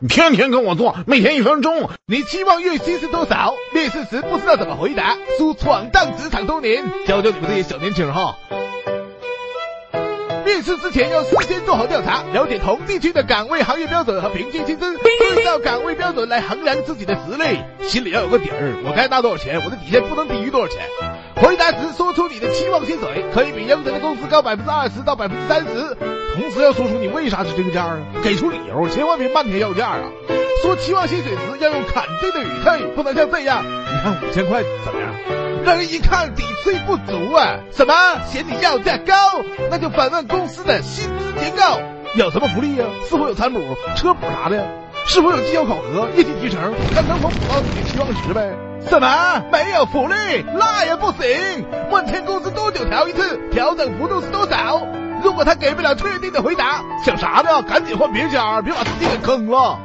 你天天跟我做，每天一分钟，你期望月薪是多少？面试时不知道怎么回答，输闯荡职场多年，教教你们这些小年轻哈。面试之前要事先做好调查，了解同地区的岗位行业标准和平均薪资，对照岗位标准来衡量自己的实力，心里要有个底儿。我该拿多少钱？我的底线不能低于多少钱？回答时说出你的期望薪水，可以比应征的公司高百分之二十到百分之三十，同时要说出你为啥是这个价啊，给出理由，千万别漫天要价啊！说期望薪水时要用肯定的语气，不能像这样。你看五千块怎么样？让人一看底气不足啊！什么嫌你要价高？那就反问公司的薪资结构有什么福利呀？是否有餐补、车补啥的？是否有绩效考核、业绩提成？那能否补到你的期望值呗？什么没有福利？那也不行！问天工资多久调一次？调整幅度是多少？果他给不了确定的回答，想啥呢？赶紧换别家，别把自己给坑了。